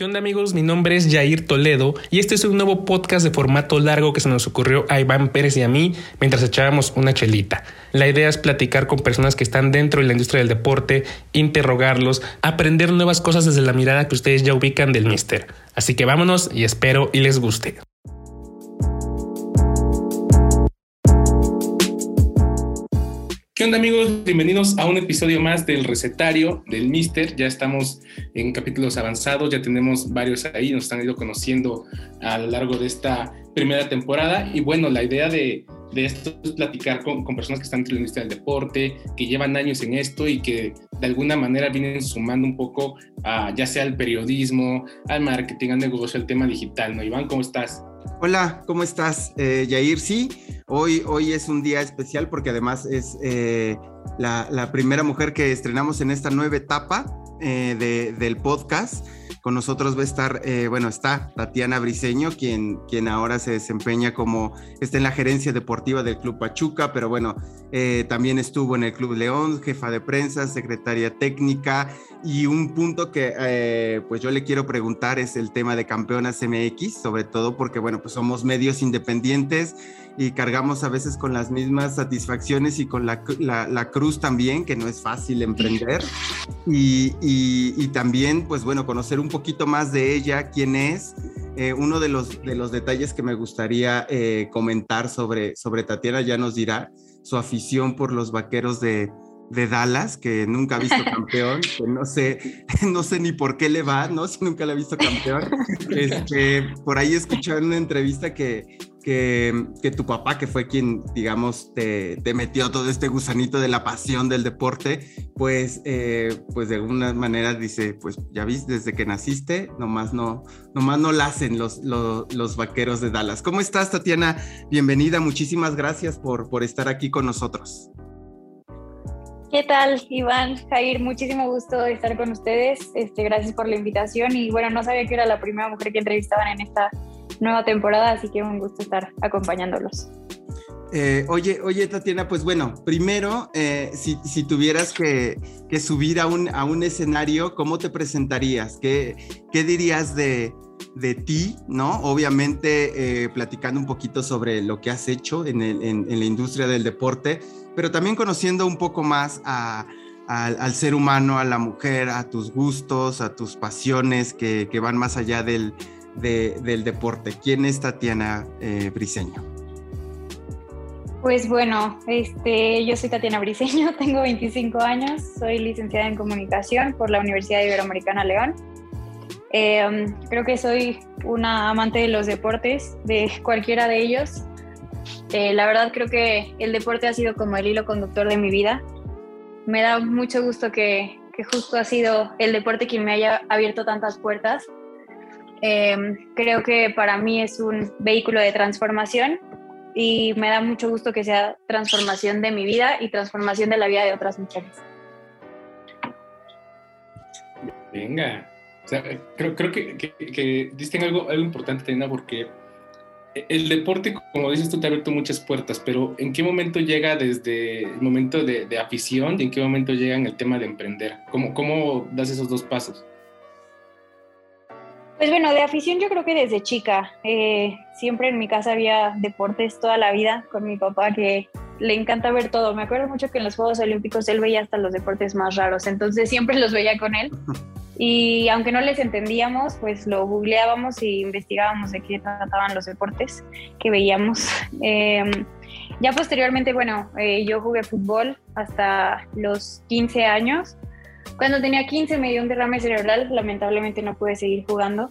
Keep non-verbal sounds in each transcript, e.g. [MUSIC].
¿Qué amigos? Mi nombre es Jair Toledo y este es un nuevo podcast de formato largo que se nos ocurrió a Iván Pérez y a mí mientras echábamos una chelita. La idea es platicar con personas que están dentro de la industria del deporte, interrogarlos, aprender nuevas cosas desde la mirada que ustedes ya ubican del Mister. Así que vámonos y espero y les guste. ¿Qué onda amigos? Bienvenidos a un episodio más del recetario del Mister. Ya estamos en capítulos avanzados, ya tenemos varios ahí, nos han ido conociendo a lo largo de esta primera temporada. Y bueno, la idea de, esto es platicar con, personas que están en la industria del deporte, que llevan años en esto y que de alguna manera vienen sumando un poco a ya sea al periodismo, al marketing, al negocio, al tema digital. ¿No, Iván? ¿Cómo estás? Hola, ¿cómo estás, eh, Yair? Sí, hoy, hoy es un día especial porque además es eh, la, primera mujer que estrenamos en esta nueva etapa eh, del podcast. Con nosotros va a estar, eh, bueno, está Tatiana Briseño, quien, quien ahora se desempeña como, está en la gerencia deportiva del Club Pachuca, pero bueno, eh, también estuvo en el Club León, jefa de prensa, secretaria técnica, y un punto que eh, pues yo le quiero preguntar es el tema de campeonas MX, sobre todo porque, bueno, pues somos medios independientes y cargamos a veces con las mismas satisfacciones y con la, la, cruz también, que no es fácil emprender. Y, y, también, pues bueno, conocer un poquito más de ella, quién es. Eh, uno de los, de los detalles que me gustaría eh, comentar sobre, sobre Tatiana ya nos dirá su afición por los vaqueros de, de Dallas, que nunca ha visto [LAUGHS] campeón, que no sé, [LAUGHS] no sé ni por qué le va, ¿no? Si nunca la ha visto campeón. [LAUGHS] Este, por ahí escuché en una entrevista que, que, que, tu papá, que fue quien, digamos, te, te, metió todo este gusanito de la pasión del deporte, pues, eh, pues de alguna manera dice, pues ya viste, desde que naciste, nomás no, nomás no la hacen los, los, los, vaqueros de Dallas. ¿Cómo estás, Tatiana? Bienvenida, muchísimas gracias por, por estar aquí con nosotros. ¿Qué tal, Iván, Jair? Muchísimo gusto estar con ustedes. Este, gracias por la invitación. Y bueno, no sabía que era la primera mujer que entrevistaban en esta nueva temporada, así que un gusto estar acompañándolos. Eh, oye, oye, Tatiana, pues bueno, primero, eh, si, tuvieras que, subir a un, a un, escenario, ¿cómo te presentarías? ¿Qué, qué dirías de, de, ti, no? Obviamente, eh, platicando un poquito sobre lo que has hecho en, en, la industria del deporte, pero también conociendo un poco más al ser humano, a la mujer, a tus gustos, a tus pasiones que, que van más allá del, del deporte. ¿Quién es Tatiana eh, Briseño? Pues bueno, este, yo soy Tatiana Briseño, [LAUGHS] tengo 25 años, soy licenciada en comunicación por la Universidad Iberoamericana León. Em, creo que soy una amante de los deportes, de [LAUGHS] cualquiera de ellos. Eh, la verdad creo que el deporte ha sido como el hilo conductor de mi vida. Me da mucho gusto que, que justo ha sido el deporte quien me haya abierto tantas puertas Em, creo que para mí es un vehículo de transformación y me da mucho gusto que sea transformación de mi vida y transformación de la vida de otras mujeres. Venga, creo, creo que, que, dicen algo, algo importante, Tina, porque el deporte, como dices tú, te ha abierto muchas puertas, pero ¿en qué momento llega desde el momento de, de afición y en qué momento llega en el tema de emprender? ¿Cómo, ¿Cómo das esos dos pasos? Pues bueno, de afición yo creo que desde chica. Eh, siempre en mi casa había deportes toda la vida con mi papá que le encanta ver todo. Me acuerdo mucho que en los Juegos Olímpicos él veía hasta los deportes más raros, entonces siempre los veía con él. [LAUGHS] Y aunque no les entendíamos, pues lo googleábamos y investigábamos de qué trataban los deportes que veíamos. [LAUGHS] Em, ya posteriormente, bueno, eh, yo jugué fútbol hasta los 15 años cuando tenía 15 me dio un derrame cerebral, lamentablemente no pude seguir jugando.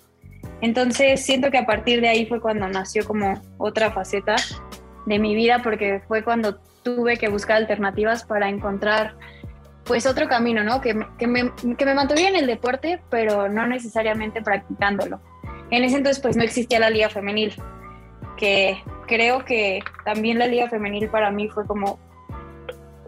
Entonces siento que a partir de ahí fue cuando nació como otra faceta de mi vida, porque fue cuando tuve que buscar alternativas para encontrar pues otro camino, ¿no? Que, que, me, que me mantuviera en el deporte, pero no necesariamente practicándolo. En ese entonces pues no existía la liga femenil, que creo que también la liga femenil para mí fue como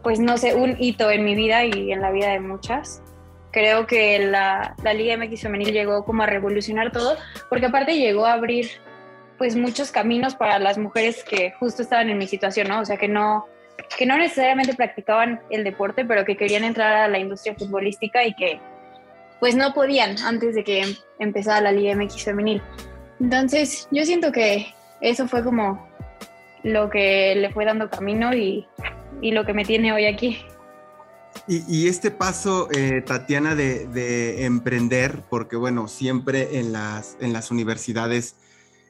pues no sé, un hito en mi vida y en la vida de muchas. Creo que la, la Liga MX femenil llegó como a revolucionar todo, porque aparte llegó a abrir pues muchos caminos para las mujeres que justo estaban en mi situación, ¿no? O sea, que no, que no necesariamente practicaban el deporte, pero que querían entrar a la industria futbolística y que pues no podían antes de que empezara la Liga MX femenil. Entonces yo siento que eso fue como lo que le fue dando camino y, y lo que me tiene hoy aquí. Y, este paso, eh, Tatiana, de, emprender, porque bueno, siempre en las, en las universidades,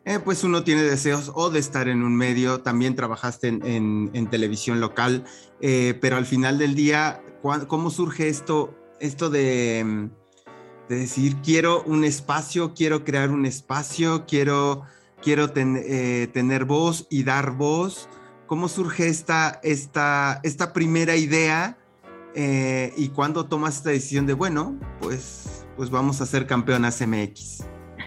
eh, pues uno tiene deseos o de estar en un medio, también trabajaste en, televisión local, eh, pero al final del día, ¿cómo surge esto, esto de, de, decir, quiero un espacio, quiero crear un espacio, quiero, quiero tener voz y dar voz? ¿Cómo surge esta, esta, esta primera idea? Eh, y cuando tomas esta decisión de, bueno, pues, pues vamos a ser campeonas MX.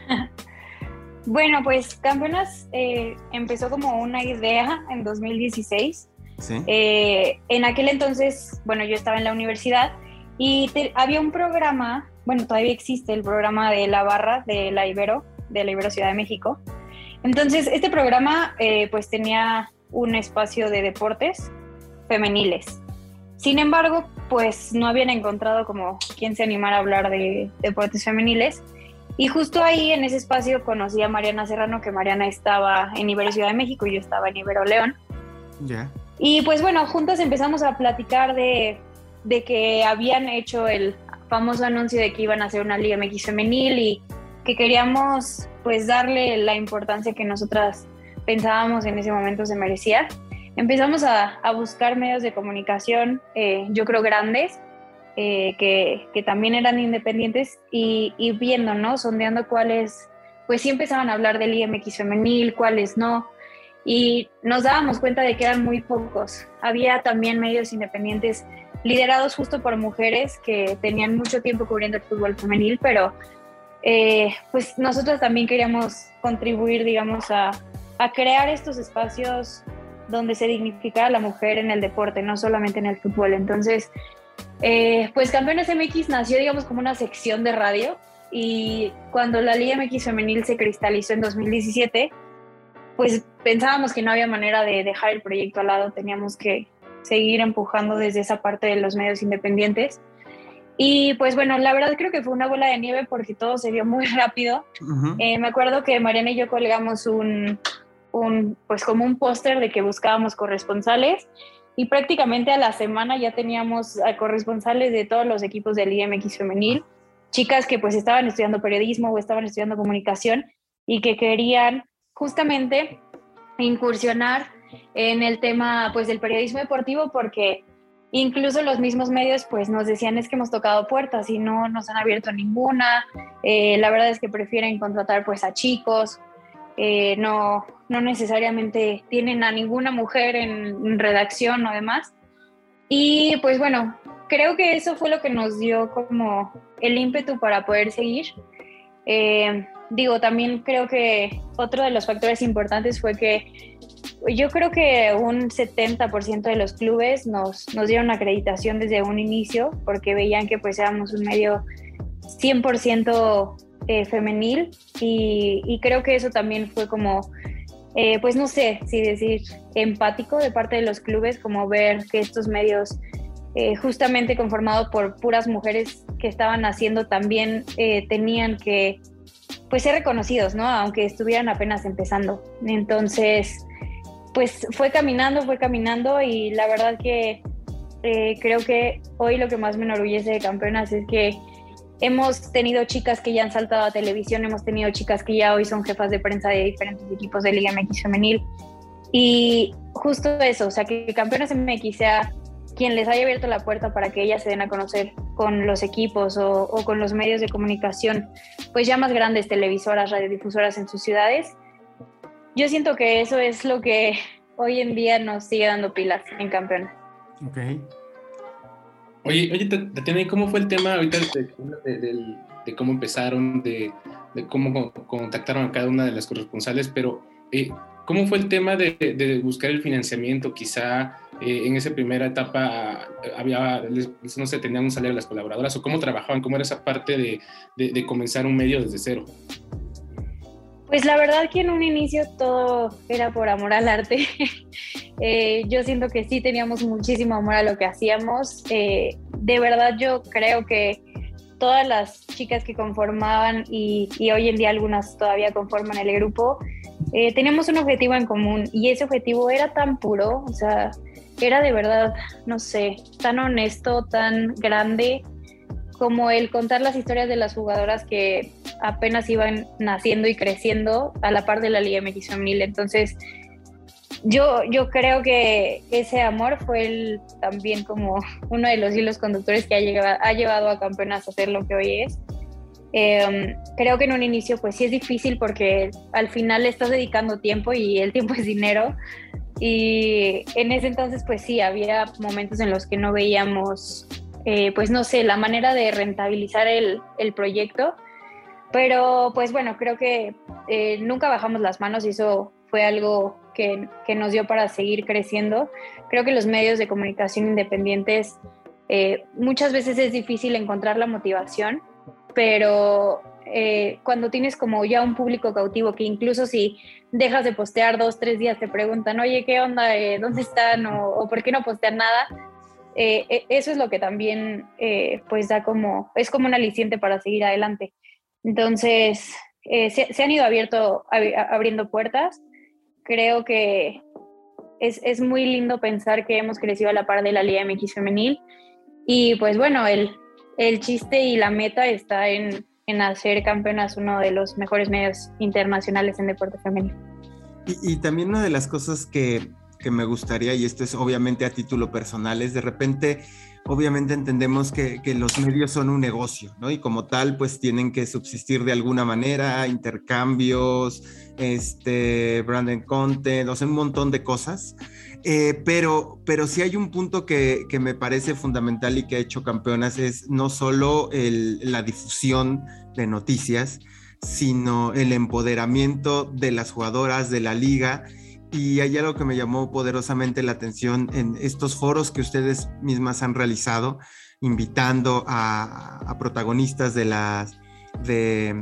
[LAUGHS] bueno, pues campeonas eh, empezó como una idea en 2016. ¿Sí? Eh, en aquel entonces, bueno, yo estaba en la universidad y había un programa, bueno, todavía existe el programa de la barra de la Ibero, de la Ibero Ciudad de México. Entonces, este programa pues tenía un espacio de deportes femeniles. Sin embargo, pues no habían encontrado como quien se animara a hablar de deportes femeniles. Y justo ahí en ese espacio conocí a Mariana Serrano, que Mariana estaba en Ibero Ciudad de México y yo estaba en Ibero León. Ya. Y pues bueno, juntas empezamos a platicar de, de, que habían hecho el famoso anuncio de que iban a hacer una Liga MX femenil y que queríamos pues darle la importancia que nosotras pensábamos en ese momento se merecía empezamos a, buscar medios de comunicación, eh, yo creo grandes, eh, que, también eran independientes y, viendo, ¿no? Sondeando cuáles, pues sí empezaban a hablar del IMX femenil, cuáles no. Y nos dábamos cuenta de que eran muy pocos. Había también medios independientes liderados justo por mujeres que tenían mucho tiempo cubriendo el fútbol femenil, pero eh, pues nosotros también queríamos contribuir, digamos, a, a crear estos espacios donde se dignifica a la mujer en el deporte, no solamente en el fútbol. Entonces, eh, pues Campeones MX nació, digamos, como una sección de radio y cuando la Liga MX femenil se cristalizó en 2017, pues pensábamos que no había manera de dejar el proyecto al lado, teníamos que seguir empujando desde esa parte de los medios independientes. Y pues bueno, la verdad creo que fue una bola de nieve porque todo se dio muy [LAUGHS] rápido. Eh, me acuerdo que Mariana y yo colgamos un, un, pues como un póster de que buscábamos corresponsales y prácticamente a la semana ya teníamos corresponsales de todos los equipos del IMX femenil, chicas que pues estaban estudiando periodismo o estaban estudiando comunicación y que querían justamente incursionar en el tema pues del periodismo deportivo porque incluso los mismos medios pues nos decían es que hemos tocado puertas y no nos han abierto ninguna, eh, la verdad es que prefieren contratar pues a chicos eh, no, no necesariamente tienen a ninguna mujer en redacción o demás. Y pues bueno, creo que eso fue lo que nos dio como el ímpetu para poder seguir. Eh, digo, también creo que otro de los factores importantes fue que yo creo que un 70% de los clubes nos, nos dieron acreditación desde un inicio porque veían que pues éramos un medio 100% eh, femenil y, creo que eso también fue como, eh, pues no sé si decir empático de parte de los clubes, como ver que estos medios eh, justamente conformados por puras mujeres que estaban haciendo también tenían que pues ser reconocidos, ¿no? Aunque estuvieran apenas empezando. Entonces, pues fue caminando, fue caminando y la verdad que creo que hoy lo que más me enorgullece de campeonas es que Hemos tenido chicas que ya han saltado a televisión, hemos tenido chicas que ya hoy son jefas de prensa de diferentes equipos de Liga MX femenil. Y justo eso, o sea, que Campeones MX sea quien les haya abierto la puerta para que ellas se den a conocer con los equipos o, con los medios de comunicación, pues ya más grandes, televisoras, radiodifusoras en sus ciudades. Yo siento que eso es lo que hoy en día nos sigue dando pilas en Campeones. Okay. Oye, oye, Tatiana, ¿cómo fue el tema ahorita de, cómo empezaron, de, cómo contactaron a cada una de las corresponsales? Pero, eh, ¿cómo fue el tema de, buscar el financiamiento? Quizá eh, en esa primera etapa había, no sé, tenían un salario las colaboradoras, o cómo trabajaban, cómo era esa parte de, comenzar un medio desde cero. Pues la verdad que en un inicio todo era por amor al arte. Eh, yo siento que sí teníamos muchísimo amor a lo que hacíamos. Eh, de verdad yo creo que todas las chicas que conformaban y, hoy en día algunas todavía conforman el grupo, eh, teníamos un objetivo en común y ese objetivo era tan puro, o sea, era de verdad, no sé, tan honesto, tan grande como el contar las historias de las jugadoras que apenas iban naciendo y creciendo a la par de la Liga MX femenil. Entonces, yo, yo creo que ese amor fue el, también como uno de los hilos conductores que ha, llegado, ha llevado a Campeonas a ser lo que hoy es. Em, creo que en un inicio pues sí es difícil porque al final le estás dedicando tiempo y el tiempo es dinero. Y en ese entonces pues sí, había momentos en los que no veíamos eh, pues no sé, la manera de rentabilizar el, el proyecto. Pero pues bueno, creo que eh, nunca bajamos las manos y eso fue algo que, nos dio para seguir creciendo. Creo que los medios de comunicación independientes eh, muchas veces es difícil encontrar la motivación, pero cuando tienes como ya un público cautivo que incluso si dejas de postear dos, tres días te preguntan, oye, ¿qué onda? ¿Dónde están? O, o, ¿por qué no postean nada? Eh, e, eso es lo que también eh, pues da como, es como un aliciente para seguir adelante. Entonces, eh, se, han ido abierto, abriendo puertas. Creo que es, es, muy lindo pensar que hemos crecido a la par de la Liga MX femenil. Y pues bueno, el, el chiste y la meta está en, en hacer campeonas uno de los mejores medios internacionales en deporte femenil. Y, y también una de las cosas que, que me gustaría, y esto es obviamente a título personal, es de repente, obviamente entendemos que, que, los medios son un negocio, ¿no? Y como tal, pues tienen que subsistir de alguna manera, intercambios, este, branding content, o sea, un montón de cosas. Eh, pero, pero sí hay un punto que, que, me parece fundamental y que ha hecho campeonas, es no solo el, la difusión de noticias, sino el empoderamiento de las jugadoras de la liga y hay algo que me llamó poderosamente la atención en estos foros que ustedes mismas han realizado, invitando a, protagonistas de, las, de,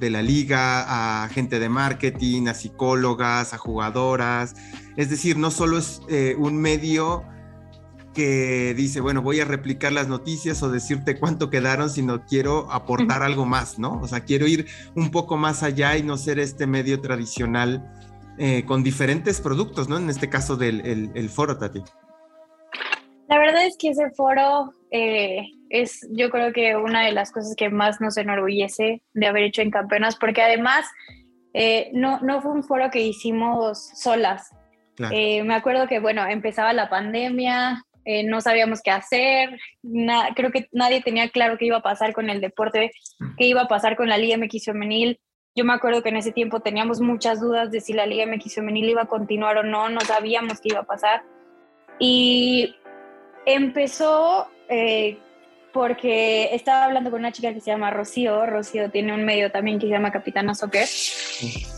la liga, a gente de marketing, a psicólogas, a jugadoras. Es decir, no solo es eh, un medio que dice, bueno, voy a replicar las noticias o decirte cuánto quedaron, sino quiero aportar algo más, ¿no? O sea, quiero ir un poco más allá y no ser este medio tradicional eh, con diferentes productos, ¿no? En este caso del el, foro, Tati. La verdad es que ese foro eh, es, yo creo que una de las cosas que más nos enorgullece de haber hecho en Campeonas, porque además eh, no, no fue un foro que hicimos solas. me acuerdo que, bueno, empezaba la pandemia, no sabíamos qué hacer, creo que nadie tenía claro qué iba a pasar con el deporte, qué iba a pasar con la Liga MX femenil. Yo me acuerdo que en ese tiempo teníamos muchas dudas de si la Liga MX femenil iba a continuar o no, no sabíamos qué iba a pasar. Y empezó eh, porque estaba hablando con una chica que se llama Rocío. Rocío tiene un medio también que se llama Capitana Soccer.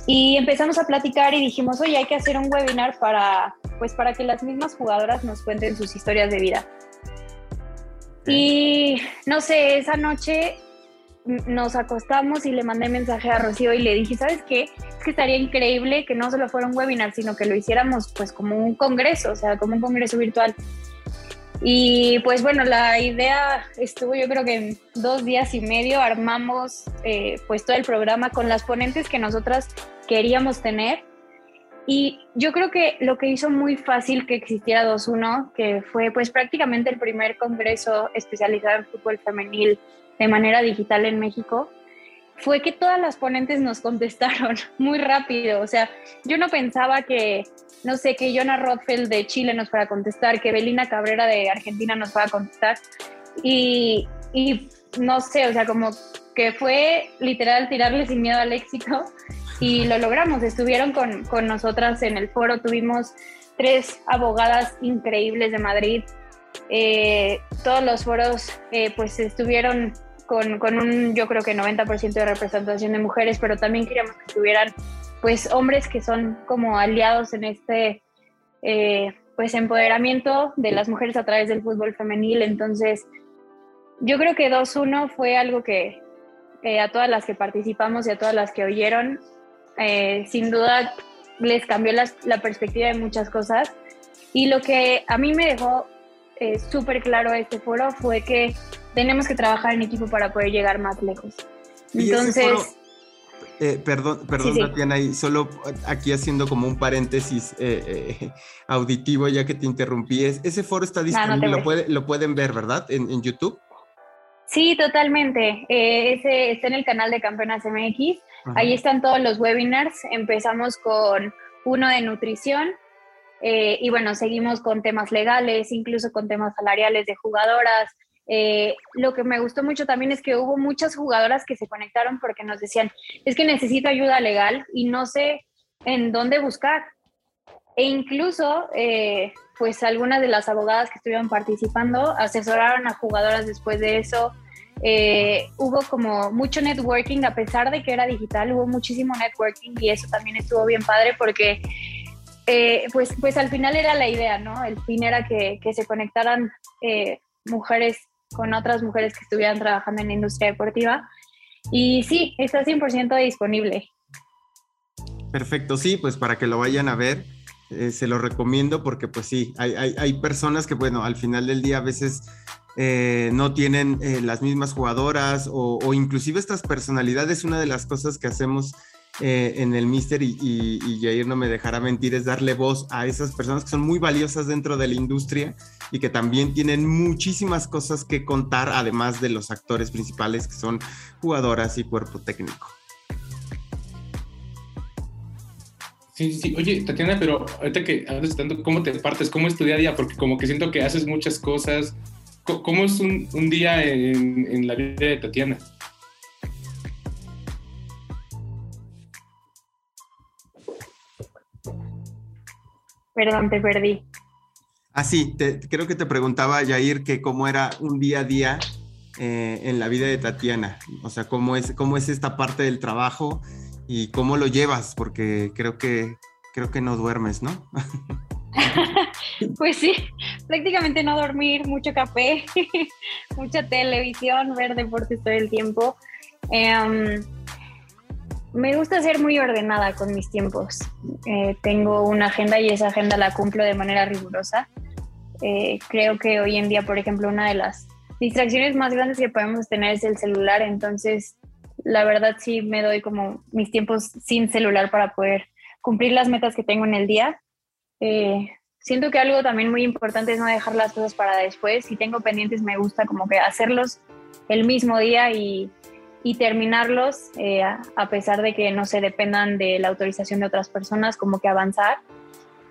Y empezamos a platicar y dijimos, oye, hay que hacer un webinar para, pues, para que las mismas jugadoras nos cuenten sus historias de vida. Y no sé, esa noche nos acostamos y le mandé mensaje a Rocío y le dije, ¿sabes qué? Es que estaría increíble que no solo fuera un webinar, sino que lo hiciéramos pues como un congreso, o sea, como un congreso virtual. Y pues bueno, la idea estuvo yo creo que en dos días y medio armamos eh, pues todo el programa con las ponentes que nosotras queríamos tener. Y yo creo que lo que hizo muy fácil que existiera 2.1, que fue pues prácticamente el primer congreso especializado en fútbol femenil de manera digital en México, fue que todas las ponentes nos contestaron [LAUGHS] muy rápido. O sea, yo no pensaba que, no sé, que Jonah Rothfeld de Chile nos fuera a contestar, que Belina Cabrera de Argentina nos fuera a contestar. Y, y no sé, o sea, como que fue literal tirarle sin miedo al éxito y lo logramos. Estuvieron con, con nosotras en el foro, tuvimos tres abogadas increíbles de Madrid. Eh, todos los foros eh, pues estuvieron con, con, un, yo creo que 90% de representación de mujeres, pero también queríamos que estuvieran pues hombres que son como aliados en este eh, pues empoderamiento de las mujeres a través del fútbol femenil. Entonces, yo creo que 2-1 fue algo que a todas las que participamos y a todas las que oyeron, eh, sin duda les cambió la, la, perspectiva de muchas cosas. Y lo que a mí me dejó eh, súper claro este foro fue que tenemos que trabajar en equipo para poder llegar más lejos. Entonces... Eh, perdón, perdón, Tatiana, y solo aquí haciendo como un paréntesis eh, eh, auditivo, ya que te interrumpí, ese foro está disponible, lo, pueden ver, ¿verdad? En, YouTube. Sí, totalmente. ese está en el canal de Campeonas MX. Ahí están todos los webinars. Empezamos con uno de nutrición y bueno, seguimos con temas legales, incluso con temas salariales de jugadoras, eh, lo que me gustó mucho también es que hubo muchas jugadoras que se conectaron porque nos decían, es que necesito ayuda legal y no sé en dónde buscar. E incluso, eh, pues algunas de las abogadas que estuvieron participando asesoraron a jugadoras después de eso. Eh, hubo como mucho networking, a pesar de que era digital, hubo muchísimo networking y eso también estuvo bien padre porque pues, pues al final era la idea, ¿no? El fin era que, que se conectaran mujeres con otras mujeres que estuvieran trabajando en la industria deportiva. Y sí, está 100% disponible. Perfecto, sí, pues para que lo vayan a ver, eh, se lo recomiendo porque pues sí, hay, hay, personas que bueno, al final del día a veces eh, no tienen eh, las mismas jugadoras o, o, inclusive estas personalidades, una de las cosas que hacemos eh, en el Mister y, Jair no me dejará mentir, es darle voz a esas personas que son muy valiosas dentro de la industria y que también tienen muchísimas cosas que contar, además de los actores principales que son jugadoras y cuerpo técnico. Sí, sí, Oye, Tatiana, pero ahorita que hablas tanto, ¿cómo te partes? ¿Cómo es tu día a día? Porque como que siento que haces muchas cosas. ¿Cómo es un, día en, en la vida de Tatiana? Perdón, te perdí. Ah, sí, creo que te preguntaba, Yair, que cómo era un día a día eh, en la vida de Tatiana. O sea, cómo es, cómo es esta parte del trabajo y cómo lo llevas, porque creo que, creo que no duermes, ¿no? [LAUGHS] pues sí, prácticamente no dormir, mucho café, [LAUGHS] mucha televisión, ver deportes todo el tiempo. Em, me gusta ser muy ordenada con mis tiempos. Eh, tengo una agenda y esa agenda la cumplo de manera rigurosa. Eh, creo que hoy en día, por ejemplo, una de las distracciones más grandes que podemos tener es el celular. Entonces, la verdad sí me doy como mis tiempos sin celular para poder cumplir las metas que tengo en el día. Eh, siento que algo también muy importante es no dejar las cosas para después. Si tengo pendientes, me gusta como que hacerlos el mismo día y y terminarlos eh, a pesar de que no se dependan de la autorización de otras personas, como que avanzar.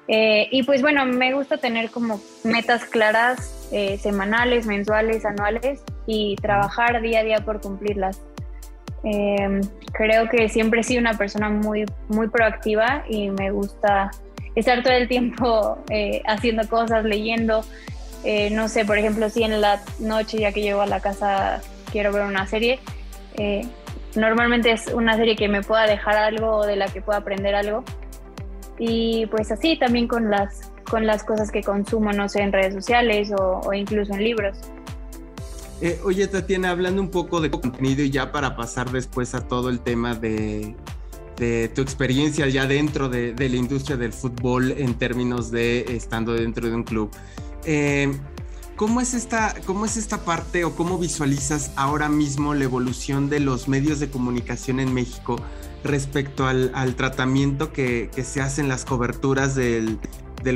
Eh, y pues bueno, me gusta tener como metas claras, eh, semanales, mensuales, anuales y trabajar día a día por cumplirlas. creo que siempre he sido una persona muy, muy proactiva y me gusta estar todo el tiempo [LAUGHS] haciendo cosas, leyendo. no sé, por ejemplo, si en la noche ya que llego a la casa quiero ver una serie, eh, normalmente es una serie que me pueda dejar algo o de la que pueda aprender algo. Y pues así también con las, con las cosas que consumo, no sé, en redes sociales o, incluso en libros. Eh, oye, Tatiana, hablando un poco de contenido y ya para pasar después a todo el tema de, de tu experiencia ya dentro de, la industria del fútbol en términos de estando dentro de un club. Eh, ¿Cómo es, esta, ¿Cómo es esta parte o cómo visualizas ahora mismo la evolución de los medios de comunicación en México respecto al, tratamiento que, se hace en las coberturas del,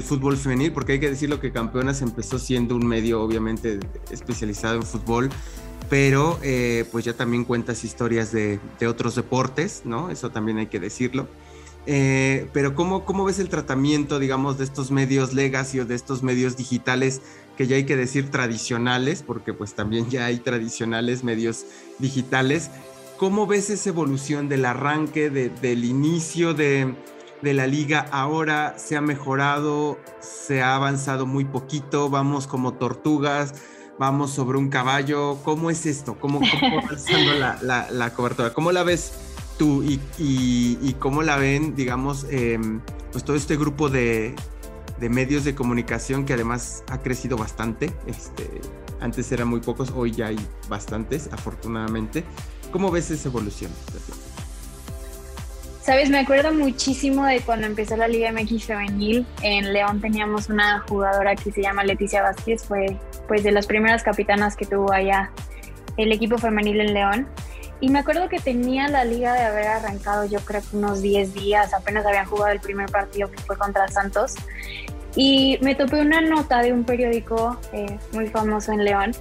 fútbol femenil? Porque hay que decirlo que Campeonas empezó siendo un medio obviamente especializado en fútbol, pero eh, pues ya también cuentas historias de, otros deportes, ¿no? Eso también hay que decirlo. Eh, pero ¿cómo, ¿cómo ves el tratamiento, digamos, de estos medios legacy o de estos medios digitales que ya hay que decir tradicionales, porque pues también ya hay tradicionales medios digitales. ¿Cómo ves esa evolución del arranque, del inicio de, la liga? Ahora se ha mejorado, se ha avanzado muy poquito, vamos como tortugas, vamos sobre un caballo. ¿Cómo es esto? ¿Cómo, cómo avanzando la, cobertura? ¿Cómo la ves tú y, cómo la ven, digamos, em, pues todo este grupo de, de medios de comunicación que además ha crecido bastante. Este, antes eran muy pocos, hoy ya hay bastantes, afortunadamente. ¿Cómo ves esa evolución? Sabes, me acuerdo muchísimo de cuando empezó la Liga MX femenil. En León teníamos una jugadora que se llama Leticia Vázquez, fue pues de las primeras capitanas que tuvo allá el equipo femenil en León. Y me acuerdo que tenía la liga de haber arrancado, yo creo que unos 10 días, apenas habían jugado el primer partido que fue contra Santos. Y me topé una nota de un periódico eh, muy famoso en León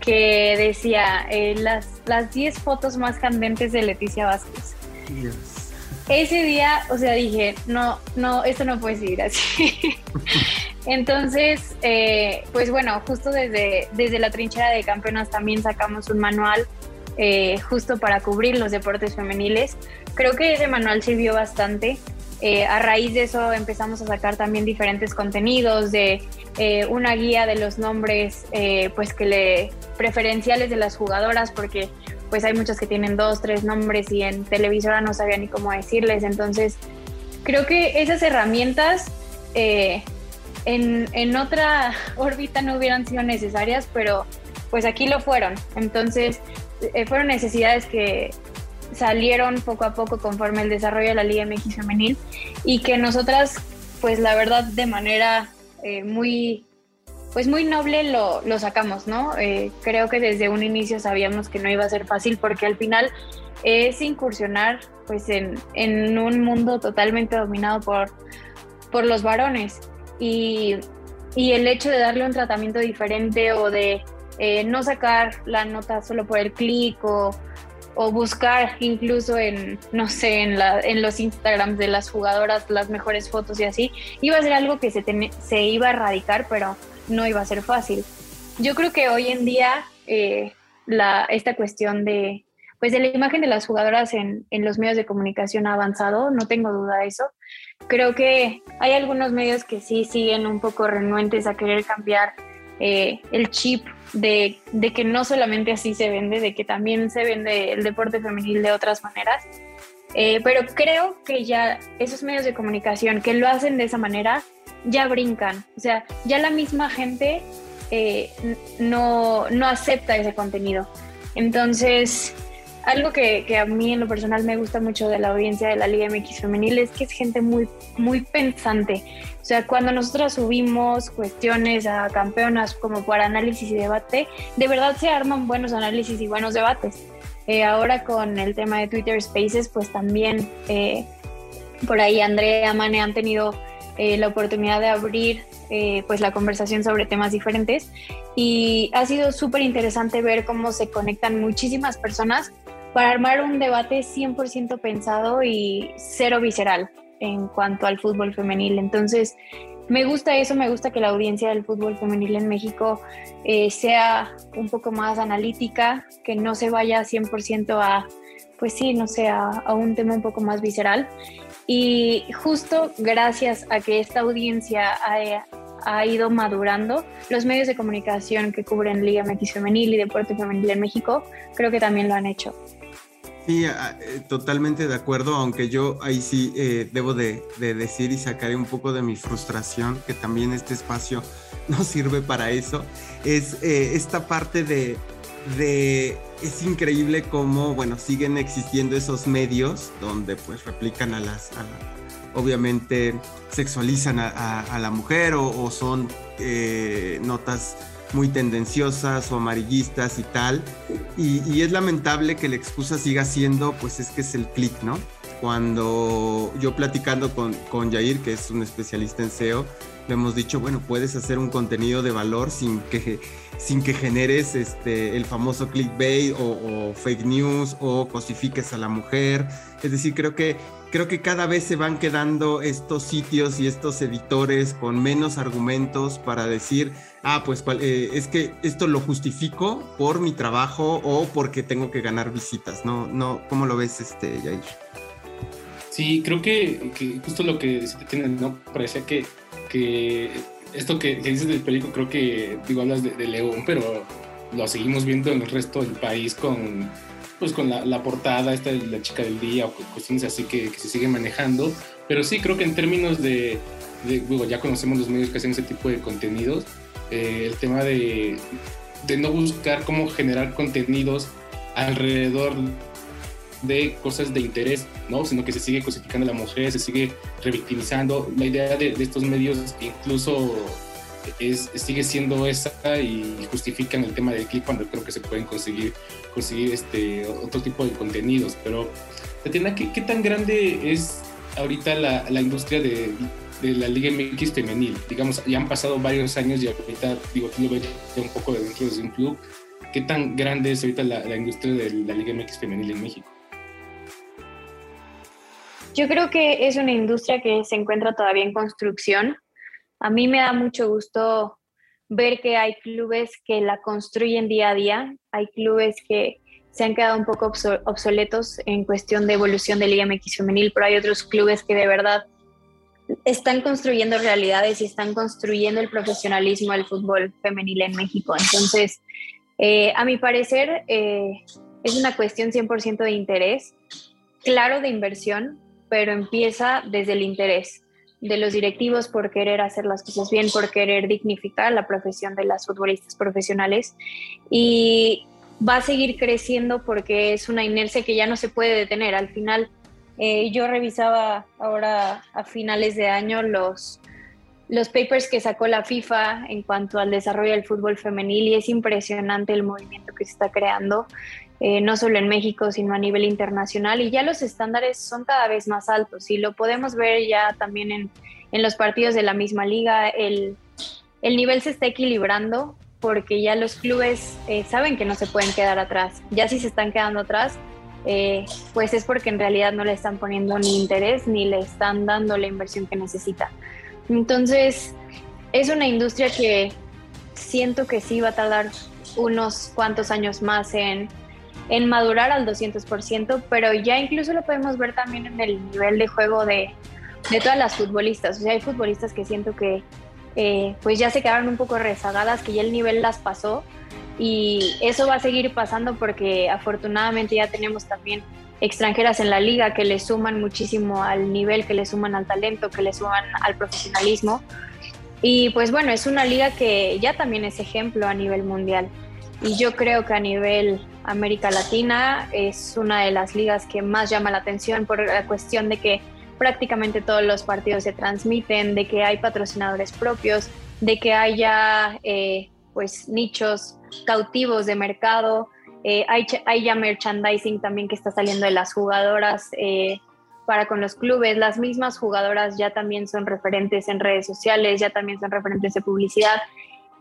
que decía eh, las, las 10 fotos más candentes de Leticia Vázquez. Ese día, o sea, dije, no, no, esto no puede seguir así. [LAUGHS] Entonces, eh, pues bueno, justo desde, desde la trinchera de campeonas también sacamos un manual eh, justo para cubrir los deportes femeniles. Creo que ese manual sirvió bastante. Eh, a raíz de eso empezamos a sacar también diferentes contenidos de una guía de los nombres pues que le preferenciales de las jugadoras porque pues hay muchas que tienen dos, tres nombres y en televisora no sabía ni cómo decirles. Entonces, creo que esas herramientas en, en, otra [LAUGHS] órbita no hubieran sido necesarias, pero pues aquí lo fueron. Entonces, eh, fueron necesidades que salieron poco a poco conforme el desarrollo de la Liga MX femenil y que nosotras, pues la verdad, de manera eh, muy, pues muy noble lo, lo sacamos, ¿no? Eh, creo que desde un inicio sabíamos que no iba a ser fácil porque al final es incursionar pues en, en un mundo totalmente dominado por, por los varones y, y el hecho de darle un tratamiento diferente o de eh, no sacar la nota solo por el clic o, buscar incluso en, no sé, en, los Instagrams de las jugadoras las mejores fotos y así, iba a ser algo que se, se iba a erradicar, pero no iba a ser fácil. Yo creo que hoy en día eh, esta cuestión de, pues de la imagen de las jugadoras en, en, los medios de comunicación ha avanzado, no tengo duda de eso. Creo que hay algunos medios que sí siguen un poco renuentes a querer cambiar eh, el chip de, que no solamente así se vende, de que también se vende el deporte femenil de otras maneras. Eh, pero creo que ya esos medios de comunicación que lo hacen de esa manera ya brincan. O sea, ya la misma gente eh, no, no acepta ese contenido. Entonces, algo que, que, a mí en lo personal me gusta mucho de la audiencia de la Liga MX Femenil es que es gente muy, muy pensante. O sea, cuando nosotros subimos cuestiones a campeonas como para análisis y debate, de verdad se arman buenos análisis y buenos debates. Eh, ahora con el tema de Twitter Spaces, pues también eh, por ahí Andrea Mane han tenido eh, la oportunidad de abrir pues la conversación sobre temas diferentes y ha sido súper interesante ver cómo se conectan muchísimas personas para armar un debate 100% pensado y cero visceral en cuanto al fútbol femenil. Entonces, me gusta eso, me gusta que la audiencia del fútbol femenil en México eh, sea un poco más analítica, que no se vaya 100% a, pues sí, no sé, a, un tema un poco más visceral. Y justo gracias a que esta audiencia ha, ha ido madurando, los medios de comunicación que cubren Liga MX Femenil y Deporte Femenil en México, creo que también lo han hecho. Sí, eh, totalmente de acuerdo, aunque yo ahí sí eh, debo de, decir y sacaré un poco de mi frustración, que también este espacio [LAUGHS] no sirve para eso, es eh, esta parte de, es increíble cómo, bueno, siguen existiendo esos medios donde pues replican a las, obviamente sexualizan a, la mujer o son notas muy tendenciosas o amarillistas y tal. Y, es lamentable que la excusa siga siendo, pues es que es el click, ¿no? Cuando yo platicando con, con Jair, que es un especialista en SEO, le hemos dicho, bueno, puedes hacer un contenido de valor sin que, sin que generes este, el famoso clickbait o, o fake news o cosifiques a la mujer. Es decir, creo que creo que cada vez se van quedando estos sitios y estos editores con menos argumentos para decir, ah, pues eh, es que esto lo justifico por mi trabajo o porque tengo que ganar visitas, ¿no? no ¿Cómo lo ves, este, Jair? Sí, creo que, justo lo que tiene, ¿no? Parecía que, que esto que, dices del periódico, creo que, digo, hablas de León, pero lo seguimos viendo en el resto del país con pues con la, portada, esta de la chica del día o cuestiones así que, se sigue manejando. Pero sí, creo que en términos de, ya conocemos los medios que hacen ese tipo de contenidos, eh, el tema de, de no buscar cómo generar contenidos alrededor de cosas de interés, ¿no? Sino que se sigue cosificando a la mujer, se sigue revictimizando. La idea de, de estos medios incluso es, sigue siendo esa y justifican el tema del clip cuando creo que se pueden conseguir, conseguir este, otro tipo de contenidos. Pero, Tatiana, ¿qué, qué tan grande es ahorita la, la industria de, de, la Liga MX femenil? Digamos, ya han pasado varios años y ahorita, digo, tú lo ves un poco de dentro de un club. ¿Qué tan grande es ahorita la, la industria de la Liga MX femenil en México? Yo creo que es una industria que se encuentra todavía en construcción. A mí me da mucho gusto ver que hay clubes que la construyen día a día, hay clubes que se han quedado un poco obsoletos en cuestión de evolución de Liga MX femenil, pero hay otros clubes que de verdad están construyendo realidades y están construyendo el profesionalismo del fútbol femenil en México. Entonces, eh, a mi parecer, eh, es una cuestión 100% de interés, claro de inversión, pero empieza desde el interés de los directivos por querer hacer las cosas bien, por querer dignificar la profesión de las futbolistas profesionales y va a seguir creciendo porque es una inercia que ya no se puede detener. Al final, eh, yo revisaba ahora a finales de año los, los papers que sacó la FIFA en cuanto al desarrollo del fútbol femenil y es impresionante el movimiento que se está creando. Eh, no solo en México, sino a nivel internacional, y ya los estándares son cada vez más altos, y lo podemos ver ya también en, en los partidos de la misma liga, el, el, nivel se está equilibrando porque ya los clubes eh, saben que no se pueden quedar atrás, ya si se están quedando atrás, eh, pues es porque en realidad no le están poniendo ni interés ni le están dando la inversión que necesita. Entonces, es una industria que siento que sí va a tardar unos cuantos años más en en madurar al 200%, pero ya incluso lo podemos ver también en el nivel de juego de, de todas las futbolistas. O sea, hay futbolistas que siento que eh, pues ya se quedaron un poco rezagadas, que ya el nivel las pasó y eso va a seguir pasando porque afortunadamente ya tenemos también extranjeras en la liga que le suman muchísimo al nivel, que le suman al talento, que le suman al profesionalismo. Y pues bueno, es una liga que ya también es ejemplo a nivel mundial. Y yo creo que a nivel América Latina es una de las ligas que más llama la atención por la cuestión de que prácticamente todos los partidos se transmiten, de que hay patrocinadores propios, de que haya eh, pues nichos cautivos de mercado, eh, hay, hay, ya merchandising también que está saliendo de las jugadoras eh, para con los clubes, las mismas jugadoras ya también son referentes en redes sociales, ya también son referentes de publicidad.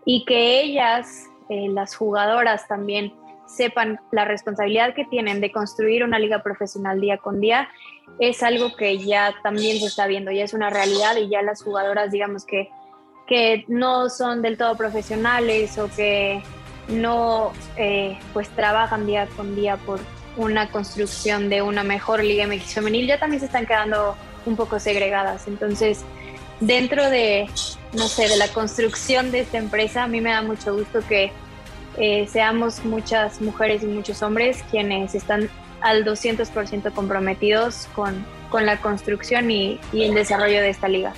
Y que ellas eh, las jugadoras también sepan la responsabilidad que tienen de construir una liga profesional día con día, es algo que ya también se está viendo, ya es una realidad y ya las jugadoras, digamos que, que no son del todo profesionales o que no eh, pues trabajan día con día por una construcción de una mejor liga MX femenil, ya también se están quedando un poco segregadas. Entonces, dentro de, no sé, de la construcción de esta empresa, a mí me da mucho gusto que eh, seamos muchas mujeres y muchos hombres quienes están al 200% comprometidos con, con, la construcción y, y, el desarrollo de esta liga.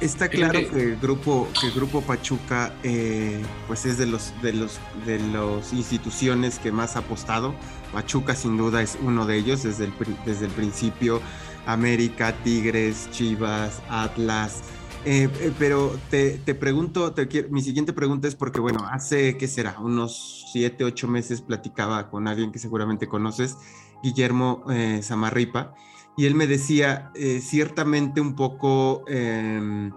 Está claro que el grupo, que el grupo Pachuca eh, pues es de los de los de las instituciones que más ha apostado. Pachuca sin duda es uno de ellos desde el, desde el principio. América, Tigres, Chivas, Atlas, eh, eh, pero te, te pregunto, mi siguiente pregunta es porque, bueno, hace, ¿qué será? Unos siete, ocho meses platicaba con alguien que seguramente conoces, Guillermo eh, Zamarripa, y él me decía, ciertamente un poco em,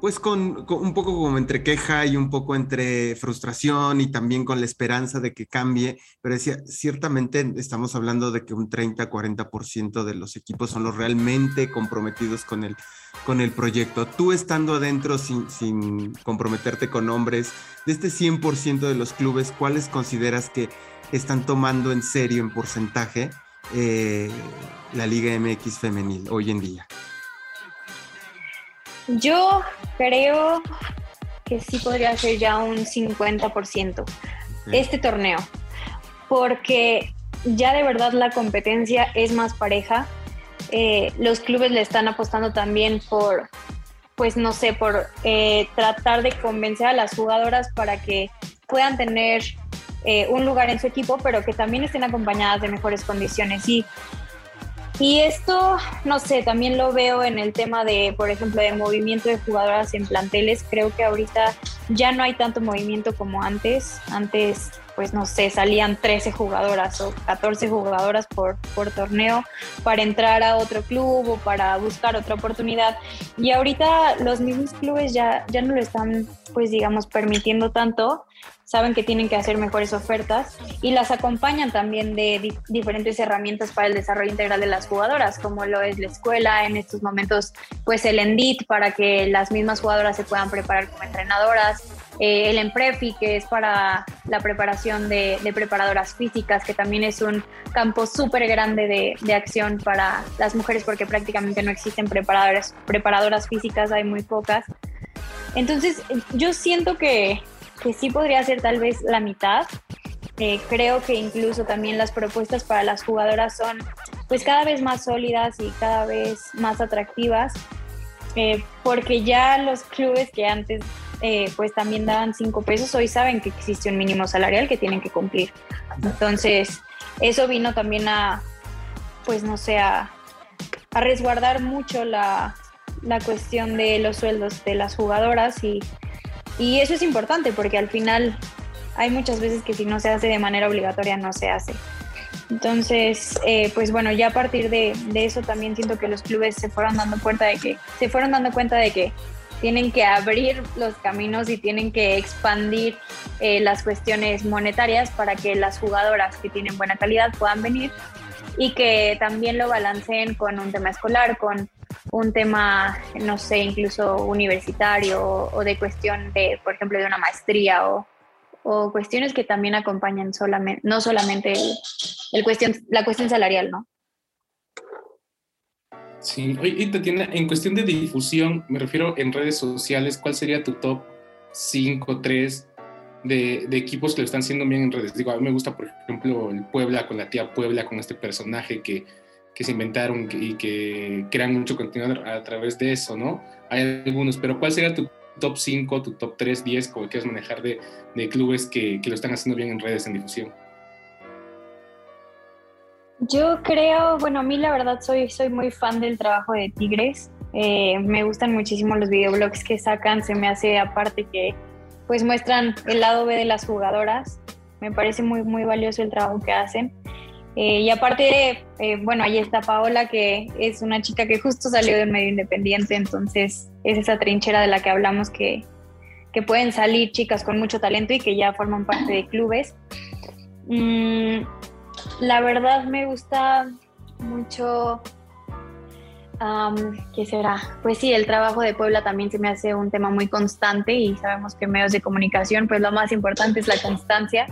pues con, un poco como entre queja y un poco entre frustración y también con la esperanza de que cambie, pero decía, ciertamente estamos hablando de que un 30-40% de los equipos son los realmente comprometidos con el, con el proyecto. Tú estando adentro sin, sin comprometerte con nombres, de este 100% de los clubes, ¿cuáles consideras que están tomando en serio en porcentaje eh, la Liga MX femenil hoy en día? Yo creo que sí podría ser ya un 50% este torneo, porque ya de verdad la competencia es más pareja. Eh, los clubes le están apostando también por, pues no sé, por eh, tratar de convencer a las jugadoras para que puedan tener eh, un lugar en su equipo, pero que también estén acompañadas de mejores condiciones. Y Y esto, no sé, también lo veo en el tema de, por ejemplo, de movimiento de jugadoras en planteles. Creo que ahorita ya no hay tanto movimiento como antes. Antes, pues no sé, salían 13 jugadoras o 14 jugadoras por, por torneo para entrar a otro club o para buscar otra oportunidad. Y ahorita los mismos clubes ya, ya no lo están, pues digamos, permitiendo tanto saben que tienen que hacer mejores ofertas y las acompañan también de diferentes herramientas para el desarrollo integral de las jugadoras, como lo es la escuela, en estos momentos pues el ENDIT para que las mismas jugadoras se puedan preparar como entrenadoras, eh, el EMPREFI que es para la preparación de, preparadoras físicas, que también es un campo súper grande de, acción para las mujeres porque prácticamente no existen preparadoras, preparadoras físicas, hay muy pocas. Entonces yo siento que que sí podría ser tal vez la mitad. Eh, creo que incluso también las propuestas para las jugadoras son pues cada vez más sólidas y cada vez más atractivas, eh, porque ya los clubes que antes eh, pues también daban cinco pesos, hoy saben que existe un mínimo salarial que tienen que cumplir. Entonces, eso vino también a, pues no sé, a, a resguardar mucho la, la cuestión de los sueldos de las jugadoras y y eso es importante porque al final hay muchas veces que si no se hace de manera obligatoria no se hace. Entonces, eh, pues bueno, ya a partir de, eso también siento que los clubes se fueron dando cuenta de que se fueron dando cuenta de que tienen que abrir los caminos y tienen que expandir eh, las cuestiones monetarias para que las jugadoras que tienen buena calidad puedan venir y que también lo balanceen con un tema escolar, con un tema, no sé, incluso universitario o, de cuestión de, por ejemplo, de una maestría o, o cuestiones que también acompañan solamente, no solamente el, cuestión, la cuestión salarial, ¿no? Sí, oye, Tatiana, en cuestión de difusión, me refiero en redes sociales, ¿cuál sería tu top 5, 3 de, equipos que lo están haciendo bien en redes? Digo, a mí me gusta, por ejemplo, el Puebla con la tía Puebla, con este personaje que que se inventaron y que crean mucho contenido a través de eso, ¿no? Hay algunos, pero ¿cuál sería tu top 5, tu top 3, 10, como quieras manejar de, de clubes que, lo están haciendo bien en redes, en difusión? Yo creo, bueno, a mí la verdad soy, soy muy fan del trabajo de Tigres. Eh, me gustan muchísimo los videoblogs que sacan, se me hace aparte que pues muestran el lado B de las jugadoras. Me parece muy, muy valioso el trabajo que hacen. Eh, y aparte, eh, bueno, ahí está Paola, que es una chica que justo salió del medio independiente, entonces es esa trinchera de la que hablamos que, que pueden salir chicas con mucho talento y que ya forman parte de clubes. Mm, la verdad me gusta mucho, ¿qué será? Pues sí, el trabajo de Puebla también se me hace un tema muy constante y sabemos que en medios de comunicación, pues lo más importante es la constancia.